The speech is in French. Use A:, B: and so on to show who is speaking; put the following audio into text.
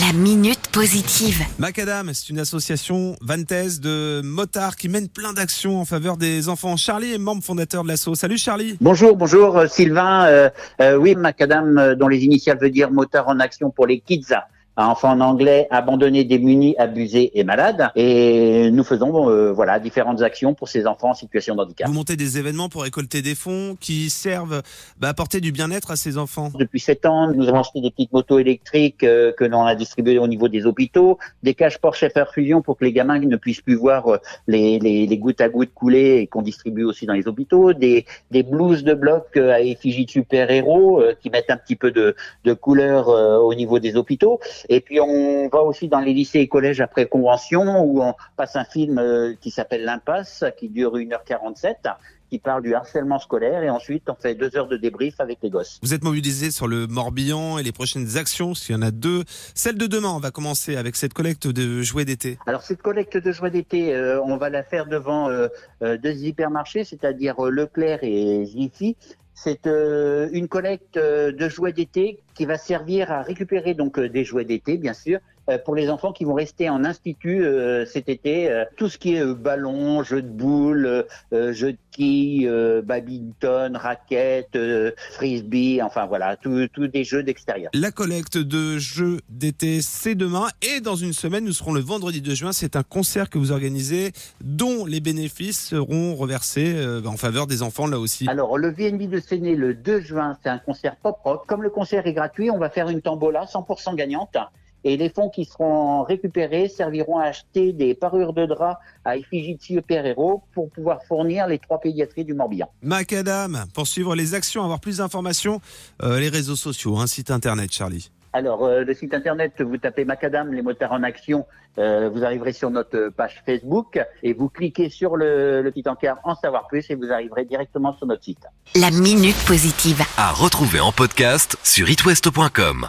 A: La minute positive.
B: Macadam, c'est une association vantaise de motards qui mène plein d'actions en faveur des enfants. Charlie est membre fondateur de l'asso. Salut Charlie.
C: Bonjour, bonjour euh, Sylvain. Euh, euh, oui, Macadam, euh, dont les initiales veut dire motard en action pour les kids enfants en anglais, abandonnés, démunis, abusés et malades. Et nous faisons euh, voilà différentes actions pour ces enfants en situation de handicap.
B: Vous montez des événements pour récolter des fonds qui servent bah, à apporter du bien-être à ces enfants.
C: Depuis sept ans, nous avons acheté des petites motos électriques euh, que l'on a distribuées au niveau des hôpitaux, des caches Porsche et perfusion pour que les gamins ne puissent plus voir euh, les, les, les gouttes à gouttes couler et qu'on distribue aussi dans les hôpitaux, des, des blouses de bloc euh, à effigie de super-héros euh, qui mettent un petit peu de, de couleur au niveau des hôpitaux. Et puis on va aussi dans les lycées et collèges après convention où on passe un film euh, qui s'appelle L'impasse, qui dure 1h47 qui parle du harcèlement scolaire et ensuite on fait deux heures de débrief avec les gosses.
B: Vous êtes mobilisé sur le Morbihan et les prochaines actions, s'il y en a deux. Celle de demain, on va commencer avec cette collecte de jouets d'été.
C: Alors cette collecte de jouets d'été, euh, on va la faire devant euh, euh, deux hypermarchés, c'est-à-dire Leclerc et Jiffy. C'est euh, une collecte euh, de jouets d'été qui va servir à récupérer donc euh, des jouets d'été, bien sûr, pour les enfants qui vont rester en institut euh, cet été. euh, tout ce qui est euh, ballon, jeux de boules, euh, euh, jeux de quilles, euh, badminton, raquettes, euh, frisbee, enfin voilà, tous des jeux d'extérieur.
B: La collecte de jeux d'été, c'est demain. Et dans une semaine, nous serons le vendredi 2 juin. C'est un concert que vous organisez dont les bénéfices seront reversés euh, en faveur des enfants là aussi.
C: Alors, le VNB de Séné, le 2 juin, c'est un concert pop-rock. Comme le concert est gratuit, on va faire une tombola 100% gagnante. Et les fonds qui seront récupérés serviront à acheter des parures de draps à effigie de super héros pour pouvoir fournir les trois pédiatries du Morbihan.
B: Macadam, pour suivre les actions, avoir plus d'informations, euh, les réseaux sociaux, un site internet, Charlie.
C: Alors, euh, le site internet, vous tapez Macadam, les motards en action, euh, vous arriverez sur notre page Facebook et vous cliquez sur le, le petit encart en savoir plus et vous arriverez directement sur notre site.
A: La minute positive.
D: À retrouver en podcast sur itwest.com.